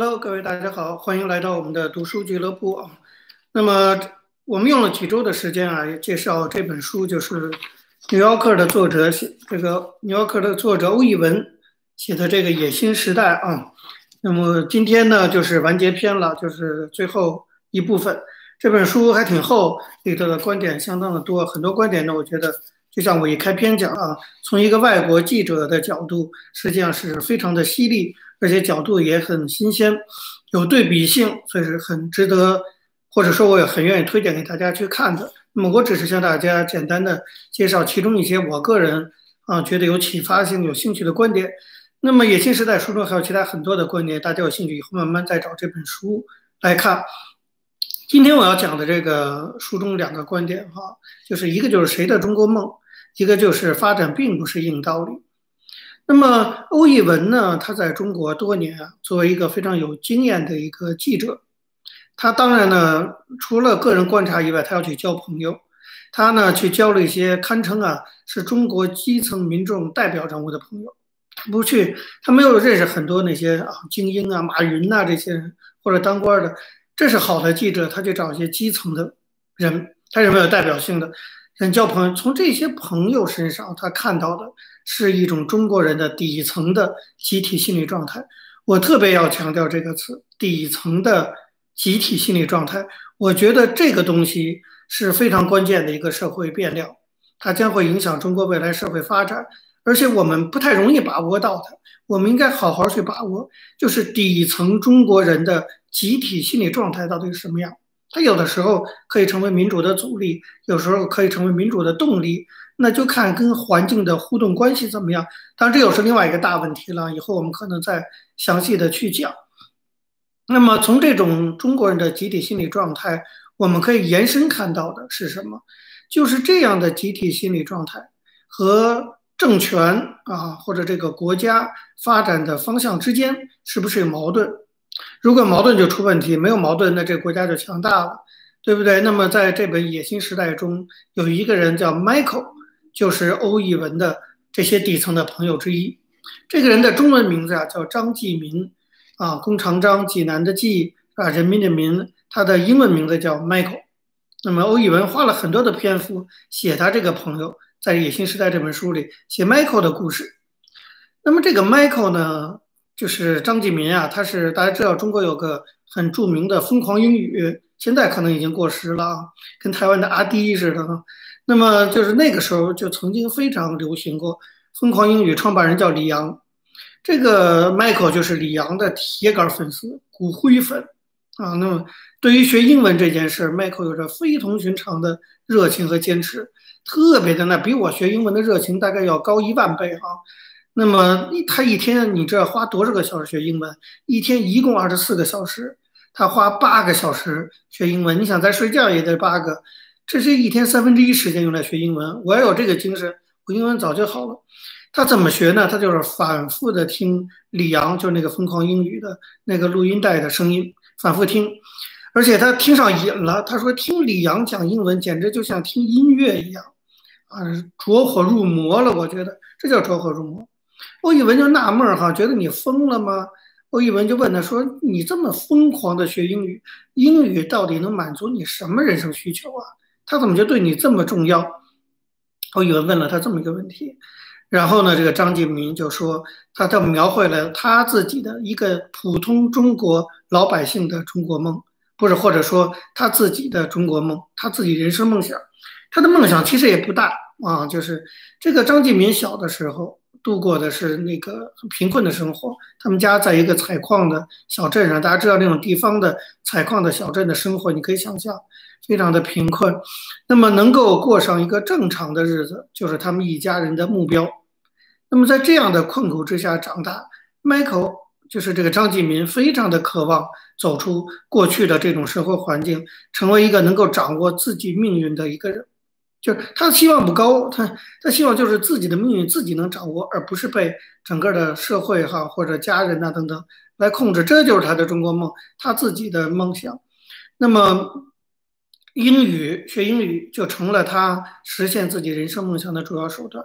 Hello，各位大家好，欢迎来到我们的读书俱乐部啊。那么我们用了几周的时间啊，介绍这本书，就是《纽约客》的作者写这个《纽约客》的作者欧义文写的这个《野心时代》啊。那么今天呢，就是完结篇了，就是最后一部分。这本书还挺厚，里头的观点相当的多，很多观点呢，我觉得就像我一开篇讲啊，从一个外国记者的角度，实际上是非常的犀利，而且角度也很新鲜，有对比性，所以是很值得，或者说我也很愿意推荐给大家去看的。那么我只是向大家简单的介绍其中一些我个人啊觉得有启发性、有兴趣的观点。那么《野心时代》书中还有其他很多的观点，大家有兴趣以后慢慢再找这本书来看。今天我要讲的这个书中两个观点哈，就是一个就是谁的中国梦，一个就是发展并不是硬道理。那么欧义文呢，他在中国多年啊，作为一个非常有经验的一个记者，他当然呢，除了个人观察以外，他要去交朋友，他呢去交了一些堪称啊是中国基层民众代表人物的朋友，他不去，他没有认识很多那些啊精英啊马云呐这些人或者当官的。这是好的记者，他去找一些基层的人，他是没有代表性的。人交朋友。从这些朋友身上，他看到的是一种中国人的底层的集体心理状态。我特别要强调这个词“底层的集体心理状态”。我觉得这个东西是非常关键的一个社会变量，它将会影响中国未来社会发展，而且我们不太容易把握到它。我们应该好好去把握，就是底层中国人的。集体心理状态到底是什么样？它有的时候可以成为民主的阻力，有时候可以成为民主的动力，那就看跟环境的互动关系怎么样。当然，这又是另外一个大问题了，以后我们可能再详细的去讲。那么，从这种中国人的集体心理状态，我们可以延伸看到的是什么？就是这样的集体心理状态和政权啊，或者这个国家发展的方向之间是不是有矛盾？如果矛盾就出问题，没有矛盾，那这个国家就强大了，对不对？那么在这本《野心时代》中，有一个人叫 Michael，就是欧义文的这些底层的朋友之一。这个人的中文名字啊叫张继民，啊，弓长张，济南的济，啊，人民的民。他的英文名字叫 Michael。那么欧义文花了很多的篇幅写他这个朋友，在《野心时代》这本书里写 Michael 的故事。那么这个 Michael 呢？就是张继民啊，他是大家知道，中国有个很著名的疯狂英语，现在可能已经过时了啊，跟台湾的阿迪似的。那么就是那个时候就曾经非常流行过疯狂英语，创办人叫李阳，这个 Michael 就是李阳的铁杆粉丝、骨灰粉啊。那么对于学英文这件事，Michael 有着非同寻常的热情和坚持，特别的那比我学英文的热情大概要高一万倍哈。那么他一天你知道花多少个小时学英文？一天一共二十四个小时，他花八个小时学英文。你想再睡觉也得八个，这是一天三分之一时间用来学英文。我要有这个精神，我英文早就好了。他怎么学呢？他就是反复的听李阳，就是那个疯狂英语的那个录音带的声音，反复听，而且他听上瘾了。他说听李阳讲英文简直就像听音乐一样，啊，着火入魔了。我觉得这叫着火入魔。欧义文就纳闷哈，觉得你疯了吗？欧义文就问他说：“你这么疯狂的学英语，英语到底能满足你什么人生需求啊？他怎么就对你这么重要？”欧义文问了他这么一个问题，然后呢，这个张敬民就说，他他描绘了他自己的一个普通中国老百姓的中国梦，不是或者说他自己的中国梦，他自己人生梦想。他的梦想其实也不大啊，就是这个张敬民小的时候。度过的是那个很贫困的生活，他们家在一个采矿的小镇上，大家知道那种地方的采矿的小镇的生活，你可以想象，非常的贫困。那么能够过上一个正常的日子，就是他们一家人的目标。那么在这样的困苦之下长大，Michael 就是这个张继民，非常的渴望走出过去的这种生活环境，成为一个能够掌握自己命运的一个人。就是他的期望不高，他他希望就是自己的命运自己能掌握，而不是被整个的社会哈或者家人呐等等来控制。这就是他的中国梦，他自己的梦想。那么英语学英语就成了他实现自己人生梦想的主要手段。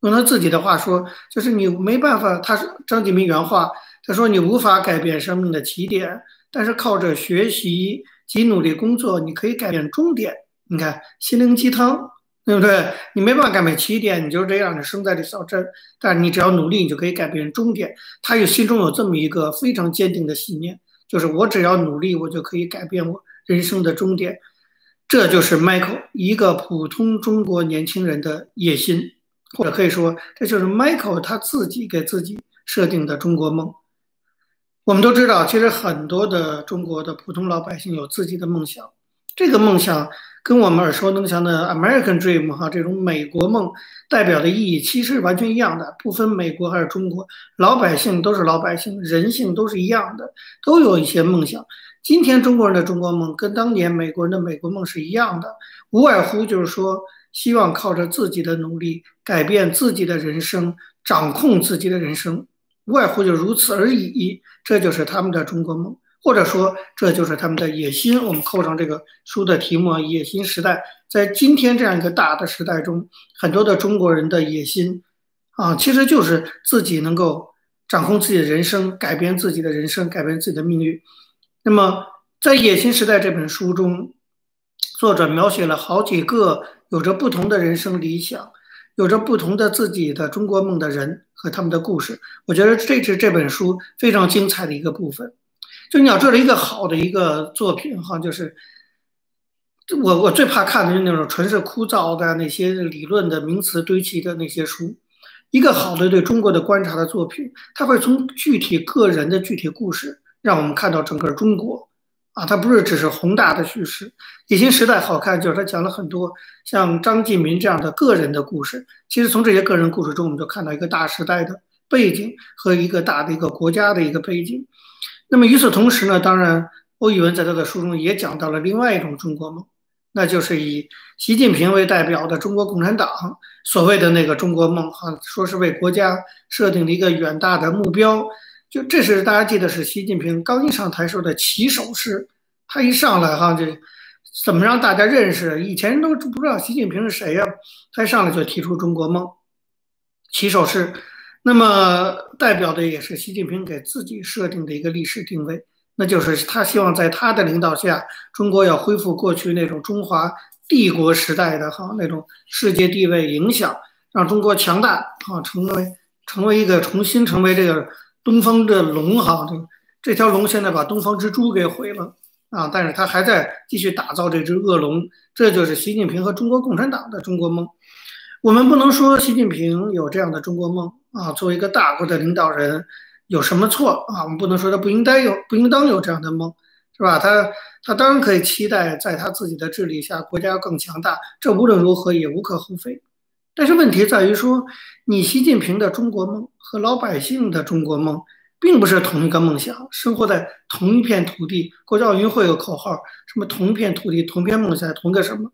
用他自己的话说，就是你没办法。他是张继明原话，他说：“你无法改变生命的起点，但是靠着学习及努力工作，你可以改变终点。”你看，心灵鸡汤，对不对？你没办法改变起点，你就是这样的生在这小镇，但是你只要努力，你就可以改变终点。他有心中有这么一个非常坚定的信念，就是我只要努力，我就可以改变我人生的终点。这就是 Michael 一个普通中国年轻人的野心，或者可以说，这就是 Michael 他自己给自己设定的中国梦。我们都知道，其实很多的中国的普通老百姓有自己的梦想，这个梦想跟我们耳熟能详的 American Dream 哈这种美国梦代表的意义其实完全一样的，不分美国还是中国，老百姓都是老百姓，人性都是一样的，都有一些梦想。今天中国人的中国梦跟当年美国人的美国梦是一样的，无外乎就是说，希望靠着自己的努力改变自己的人生，掌控自己的人生，无外乎就如此而已。这就是他们的中国梦，或者说这就是他们的野心。我们扣上这个书的题目“野心时代”。在今天这样一个大的时代中，很多的中国人的野心啊，其实就是自己能够掌控自己的人生，改变自己的人生，改变自己的命运。那么，在《野心时代》这本书中，作者描写了好几个有着不同的人生理想、有着不同的自己的中国梦的人和他们的故事。我觉得这是这本书非常精彩的一个部分。就你要知道，一个好的一个作品，哈，就是我我最怕看的就是那种纯是枯燥的那些理论的名词堆砌的那些书。一个好的对中国的观察的作品，它会从具体个人的具体故事。让我们看到整个中国，啊，它不是只是宏大的叙事。野心时代好看，就是他讲了很多像张继民这样的个人的故事。其实从这些个人故事中，我们就看到一个大时代的背景和一个大的一个国家的一个背景。那么与此同时呢，当然欧宇文在他的书中也讲到了另外一种中国梦，那就是以习近平为代表的中国共产党所谓的那个中国梦，哈，说是为国家设定了一个远大的目标。就这是大家记得是习近平刚一上台时候的起手式，他一上来哈就怎么让大家认识？以前都不知道习近平是谁呀，他一上来就提出中国梦，起手式，那么代表的也是习近平给自己设定的一个历史定位，那就是他希望在他的领导下，中国要恢复过去那种中华帝国时代的哈那种世界地位影响，让中国强大啊，成为成为一个重新成为这个。东方的龙哈，这这条龙现在把东方之珠给毁了啊！但是他还在继续打造这只恶龙，这就是习近平和中国共产党的中国梦。我们不能说习近平有这样的中国梦啊，作为一个大国的领导人有什么错啊？我们不能说他不应该有，不应当有这样的梦，是吧？他他当然可以期待在他自己的治理下国家更强大，这无论如何也无可厚非。但是问题在于说，你习近平的中国梦和老百姓的中国梦，并不是同一个梦想。生活在同一片土地，国家奥运会有口号，什么同一片土地、同一片梦想、同一个什么？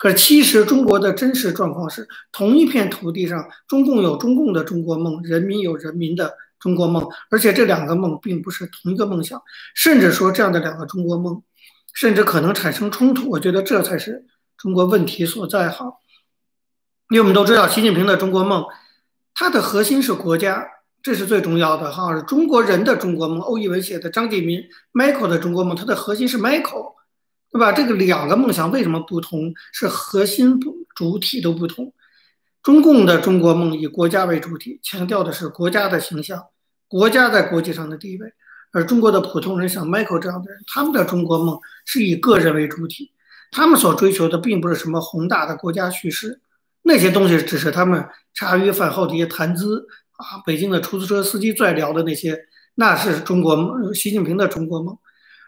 可其实中国的真实状况是，同一片土地上，中共有中共的中国梦，人民有人民的中国梦，而且这两个梦并不是同一个梦想，甚至说这样的两个中国梦，甚至可能产生冲突。我觉得这才是中国问题所在。哈。因为我们都知道，习近平的中国梦，它的核心是国家，这是最重要的哈。中国人的中国梦，欧义文写的，张继民 Michael 的中国梦，它的核心是 Michael，对吧？这个两个梦想为什么不同？是核心不主体都不同。中共的中国梦以国家为主体，强调的是国家的形象，国家在国际上的地位；而中国的普通人，像 Michael 这样的人，他们的中国梦是以个人为主体，他们所追求的并不是什么宏大的国家叙事。那些东西只是他们茶余饭后的一些谈资啊，北京的出租车司机在聊的那些，那是中国梦，习近平的中国梦。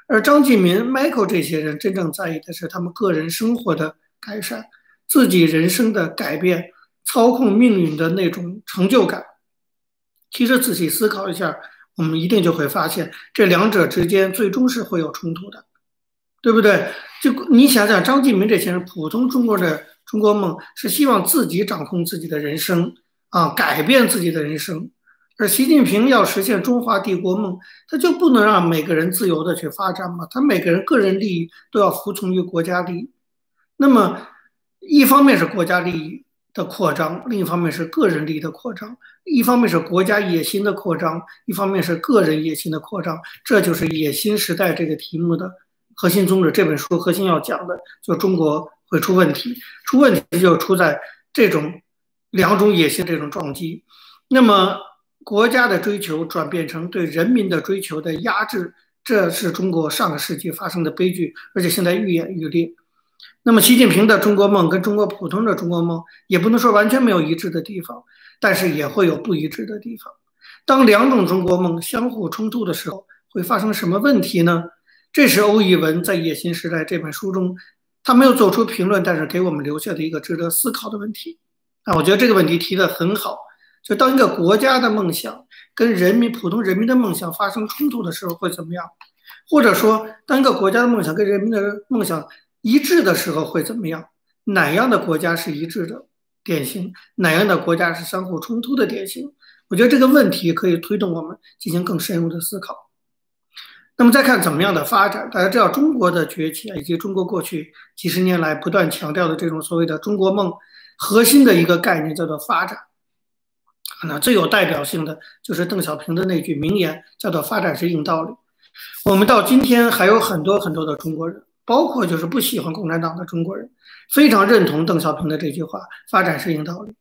而张继民、Michael 这些人真正在意的是他们个人生活的改善，自己人生的改变，操控命运的那种成就感。其实仔细思考一下，我们一定就会发现，这两者之间最终是会有冲突的，对不对？就你想想，张继民这些人，普通中国的。中国梦是希望自己掌控自己的人生啊，改变自己的人生。而习近平要实现中华帝国梦，他就不能让每个人自由的去发展嘛？他每个人个人利益都要服从于国家利益。那么，一方面是国家利益，的扩张，另一方面是个人利益的扩张，一方面是国家野心的扩张，一方面是个人野心的扩张，这就是“野心时代”这个题目的核心宗旨。这本书核心要讲的，就中国会出问题，出问题就出在这种两种野心这种撞击。那么，国家的追求转变成对人民的追求的压制，这是中国上个世纪发生的悲剧，而且现在愈演愈烈。那么，习近平的中国梦跟中国普通的中国梦也不能说完全没有一致的地方，但是也会有不一致的地方。当两种中国梦相互冲突的时候，会发生什么问题呢？这是欧义文在《野心时代》这本书中，他没有做出评论，但是给我们留下的一个值得思考的问题。啊，我觉得这个问题提得很好。就当一个国家的梦想跟人民普通人民的梦想发生冲突的时候会怎么样？或者说，当一个国家的梦想跟人民的梦想一致的时候会怎么样？哪样的国家是一致的典型？哪样的国家是相互冲突的典型？我觉得这个问题可以推动我们进行更深入的思考。那么再看怎么样的发展？大家知道中国的崛起啊，以及中国过去几十年来不断强调的这种所谓的中国梦，核心的一个概念叫做发展。那最有代表性的就是邓小平的那句名言，叫做“发展是硬道理”。我们到今天还有很多很多的中国人。包括就是不喜欢共产党的中国人，非常认同邓小平的这句话：“发展是硬道理。”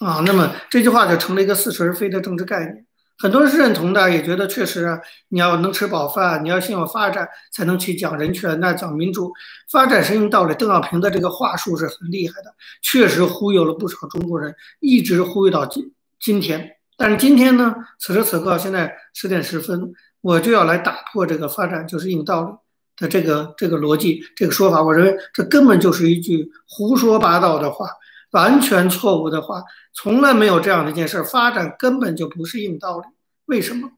啊，那么这句话就成了一个似是而非的政治概念。很多人是认同的，也觉得确实啊，你要能吃饱饭，你要先有发展，才能去讲人权、那讲民主。发展是硬道理。邓小平的这个话术是很厉害的，确实忽悠了不少中国人，一直忽悠到今今天。但是今天呢，此时此刻，现在十点十分，我就要来打破这个发展就是硬道理。的这个这个逻辑，这个说法，我认为这根本就是一句胡说八道的话，完全错误的话，从来没有这样的一件事。发展根本就不是硬道理。为什么？《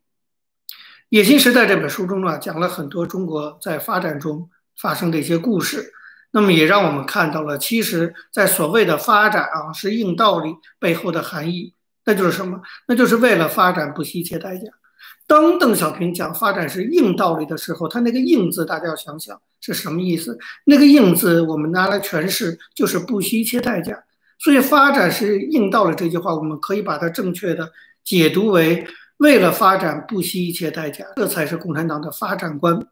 野心时代》这本书中啊，讲了很多中国在发展中发生的一些故事，那么也让我们看到了，其实，在所谓的发展啊，是硬道理背后的含义，那就是什么？那就是为了发展不惜一切代价。当邓小平讲发展是硬道理的时候，他那个“硬”字，大家要想想是什么意思？那个“硬”字，我们拿来诠释就是不惜一切代价。所以，发展是硬道理这句话，我们可以把它正确的解读为为了发展不惜一切代价，这才是共产党的发展观。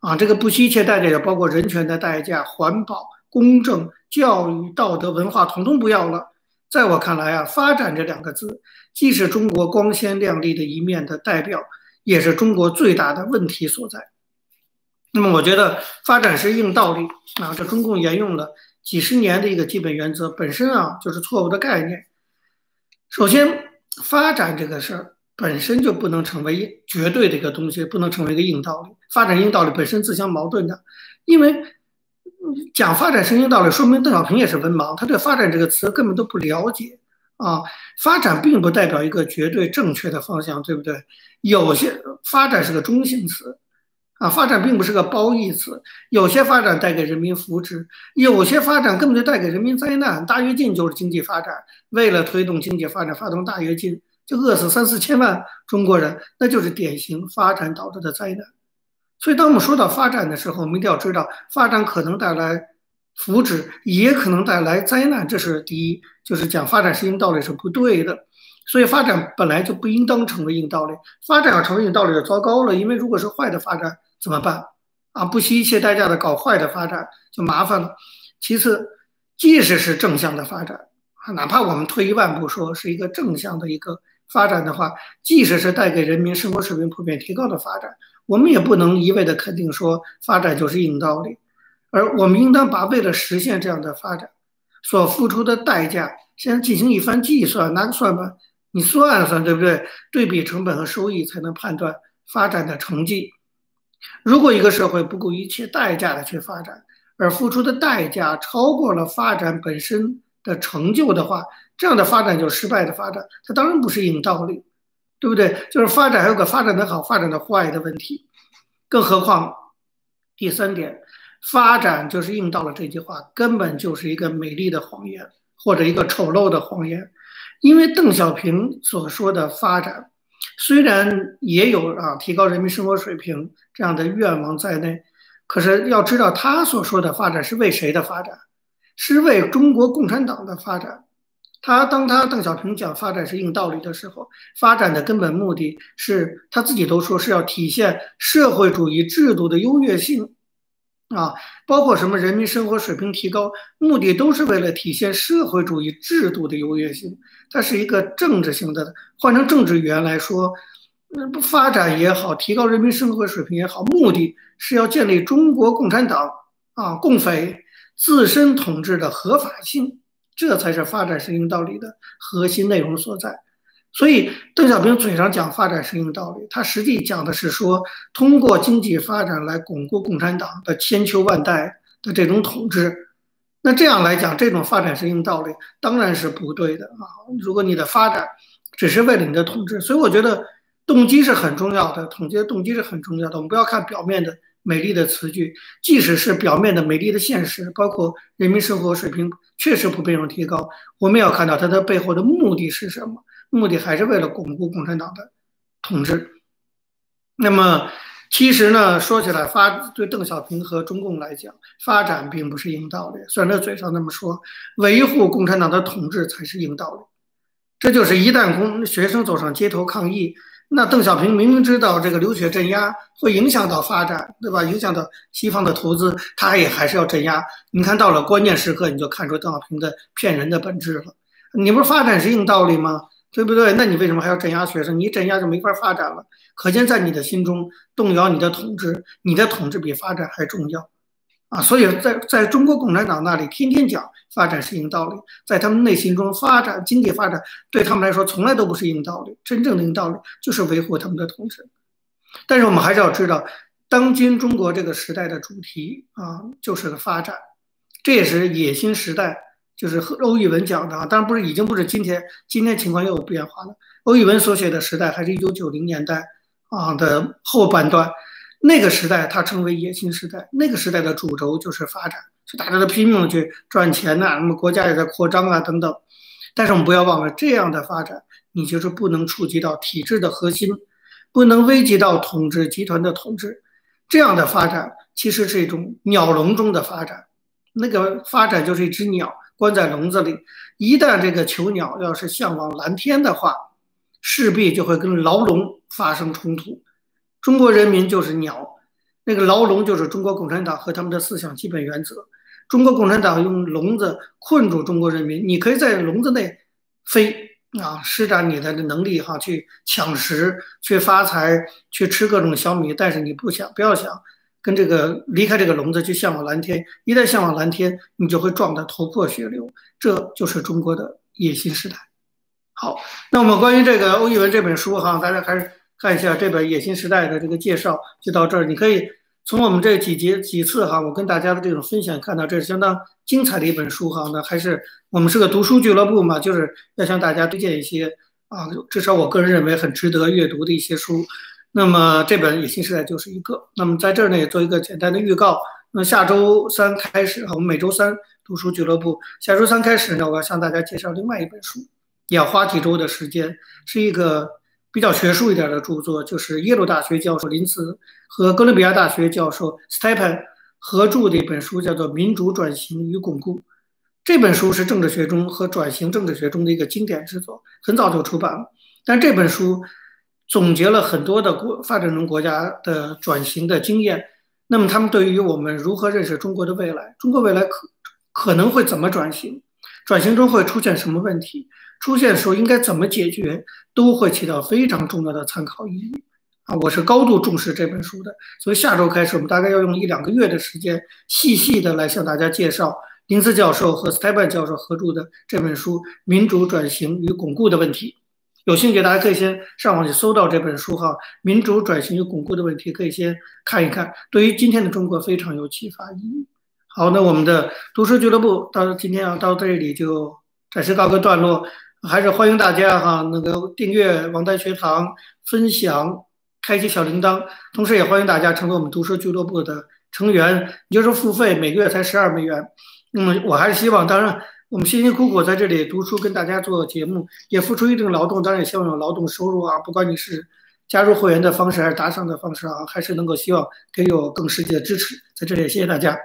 啊，这个不惜一切代价，也包括人权的代价、环保、公正、教育、道德、文化，统统不要了。在我看来啊，发展这两个字，既是中国光鲜亮丽的一面的代表，也是中国最大的问题所在。那么，我觉得发展是硬道理啊，这中共沿用了几十年的一个基本原则，本身啊就是错误的概念。首先，发展这个事儿本身就不能成为绝对的一个东西，不能成为一个硬道理。发展硬道理本身自相矛盾的，因为。讲发展圣经道理，说明邓小平也是文盲，他对“发展”这个词根本都不了解啊。发展并不代表一个绝对正确的方向，对不对？有些发展是个中性词啊，发展并不是个褒义词。有些发展带给人民福祉，有些发展根本就带给人民灾难。大跃进就是经济发展，为了推动经济发展，发动大跃进，就饿死三四千万中国人，那就是典型发展导致的灾难。所以，当我们说到发展的时候，我们一定要知道，发展可能带来福祉，也可能带来灾难。这是第一，就是讲发展是硬道理是不对的。所以，发展本来就不应当成为硬道理。发展要成为硬道理就糟糕了，因为如果是坏的发展怎么办？啊，不惜一切代价的搞坏的发展就麻烦了。其次，即使是正向的发展，啊，哪怕我们退一万步说是一个正向的一个发展的话，即使是带给人民生活水平普遍提高的发展。我们也不能一味的肯定说发展就是硬道理，而我们应当把为了实现这样的发展所付出的代价先进行一番计算，拿个算盘，你算算，对不对？对比成本和收益，才能判断发展的成绩。如果一个社会不顾一切代价的去发展，而付出的代价超过了发展本身的成就的话，这样的发展就失败的发展，它当然不是硬道理。对不对？就是发展还有个发展的好、发展的坏的问题，更何况第三点，发展就是应到了这句话，根本就是一个美丽的谎言或者一个丑陋的谎言。因为邓小平所说的发展，虽然也有啊提高人民生活水平这样的愿望在内，可是要知道他所说的发展是为谁的发展？是为中国共产党的发展。他当他邓小平讲发展是硬道理的时候，发展的根本目的是他自己都说是要体现社会主义制度的优越性，啊，包括什么人民生活水平提高，目的都是为了体现社会主义制度的优越性。它是一个政治性的，换成政治语言来说，不发展也好，提高人民生活水平也好，目的是要建立中国共产党啊共匪自身统治的合法性。这才是发展是硬道理的核心内容所在，所以邓小平嘴上讲发展是硬道理，他实际讲的是说通过经济发展来巩固共产党的千秋万代的这种统治。那这样来讲，这种发展是硬道理当然是不对的啊！如果你的发展只是为了你的统治，所以我觉得动机是很重要的，统计的动机是很重要的。我们不要看表面的。美丽的词句，即使是表面的美丽的现实，包括人民生活水平确实普遍有提高，我们要看到它的背后的目的是什么？目的还是为了巩固共产党的统治。那么，其实呢，说起来，发对邓小平和中共来讲，发展并不是硬道理。虽然他嘴上那么说，维护共产党的统治才是硬道理。这就是一旦工学生走上街头抗议。那邓小平明明知道这个流血镇压会影响到发展，对吧？影响到西方的投资，他也还是要镇压。你看到了关键时刻，你就看出邓小平的骗人的本质了。你不是发展是硬道理吗？对不对？那你为什么还要镇压学生？你一镇压就没法发展了。可见在你的心中，动摇你的统治，你的统治比发展还重要。啊，所以在在中国共产党那里，天天讲发展是硬道理，在他们内心中，发展经济发展对他们来说从来都不是硬道理，真正的硬道理就是维护他们的统治。但是我们还是要知道，当今中国这个时代的主题啊，就是个发展，这也是野心时代，就是欧玉文讲的啊，当然不是已经不是今天，今天情况又有变化了。欧玉文所写的时代还是一九九零年代啊的后半段。那个时代，它称为野心时代。那个时代的主轴就是发展，就大家都拼命去赚钱呐，那么国家也在扩张啊，等等。但是我们不要忘了，这样的发展，你就是不能触及到体制的核心，不能危及到统治集团的统治。这样的发展其实是一种鸟笼中的发展。那个发展就是一只鸟关在笼子里，一旦这个囚鸟要是向往蓝天的话，势必就会跟牢笼发生冲突。中国人民就是鸟，那个牢笼就是中国共产党和他们的思想基本原则。中国共产党用笼子困住中国人民，你可以在笼子内飞啊，施展你的能力哈，去抢食、去发财、去吃各种小米，但是你不想不要想跟这个离开这个笼子去向往蓝天。一旦向往蓝天，你就会撞得头破血流。这就是中国的野心时代。好，那我们关于这个欧一文这本书哈，大家还是。看一下这本《野心时代》的这个介绍，就到这儿。你可以从我们这几节几次哈，我跟大家的这种分享看到，这是相当精彩的一本书哈。那还是我们是个读书俱乐部嘛，就是要向大家推荐一些啊，至少我个人认为很值得阅读的一些书。那么这本《野心时代》就是一个。那么在这儿呢，也做一个简单的预告。那下周三开始，我们每周三读书俱乐部，下周三开始呢，我要向大家介绍另外一本书，也要花几周的时间，是一个。比较学术一点的著作，就是耶鲁大学教授林茨和哥伦比亚大学教授 Stepan 合著的一本书，叫做《民主转型与巩固》。这本书是政治学中和转型政治学中的一个经典之作，很早就出版了。但这本书总结了很多的国发展中国家的转型的经验。那么，他们对于我们如何认识中国的未来，中国未来可可能会怎么转型，转型中会出现什么问题？出现的时候应该怎么解决，都会起到非常重要的参考意义啊！我是高度重视这本书的，所以下周开始，我们大概要用一两个月的时间，细细的来向大家介绍林斯教授和 Steben 教授合著的这本书《民主转型与巩固的问题》。有兴趣，大家可以先上网去搜到这本书哈，《民主转型与巩固的问题》，可以先看一看，对于今天的中国非常有启发意义。好，那我们的读书俱乐部到今天要到这里就暂时告个段落。还是欢迎大家哈，那个订阅王丹学堂，分享，开启小铃铛，同时也欢迎大家成为我们读书俱乐部的成员，也就是付费，每个月才十二美元。那么我还是希望，当然我们辛辛苦苦在这里读书，跟大家做节目，也付出一定劳动，当然也希望有劳动收入啊。不管你是加入会员的方式，还是打赏的方式啊，还是能够希望给我更实际的支持。在这里，谢谢大家。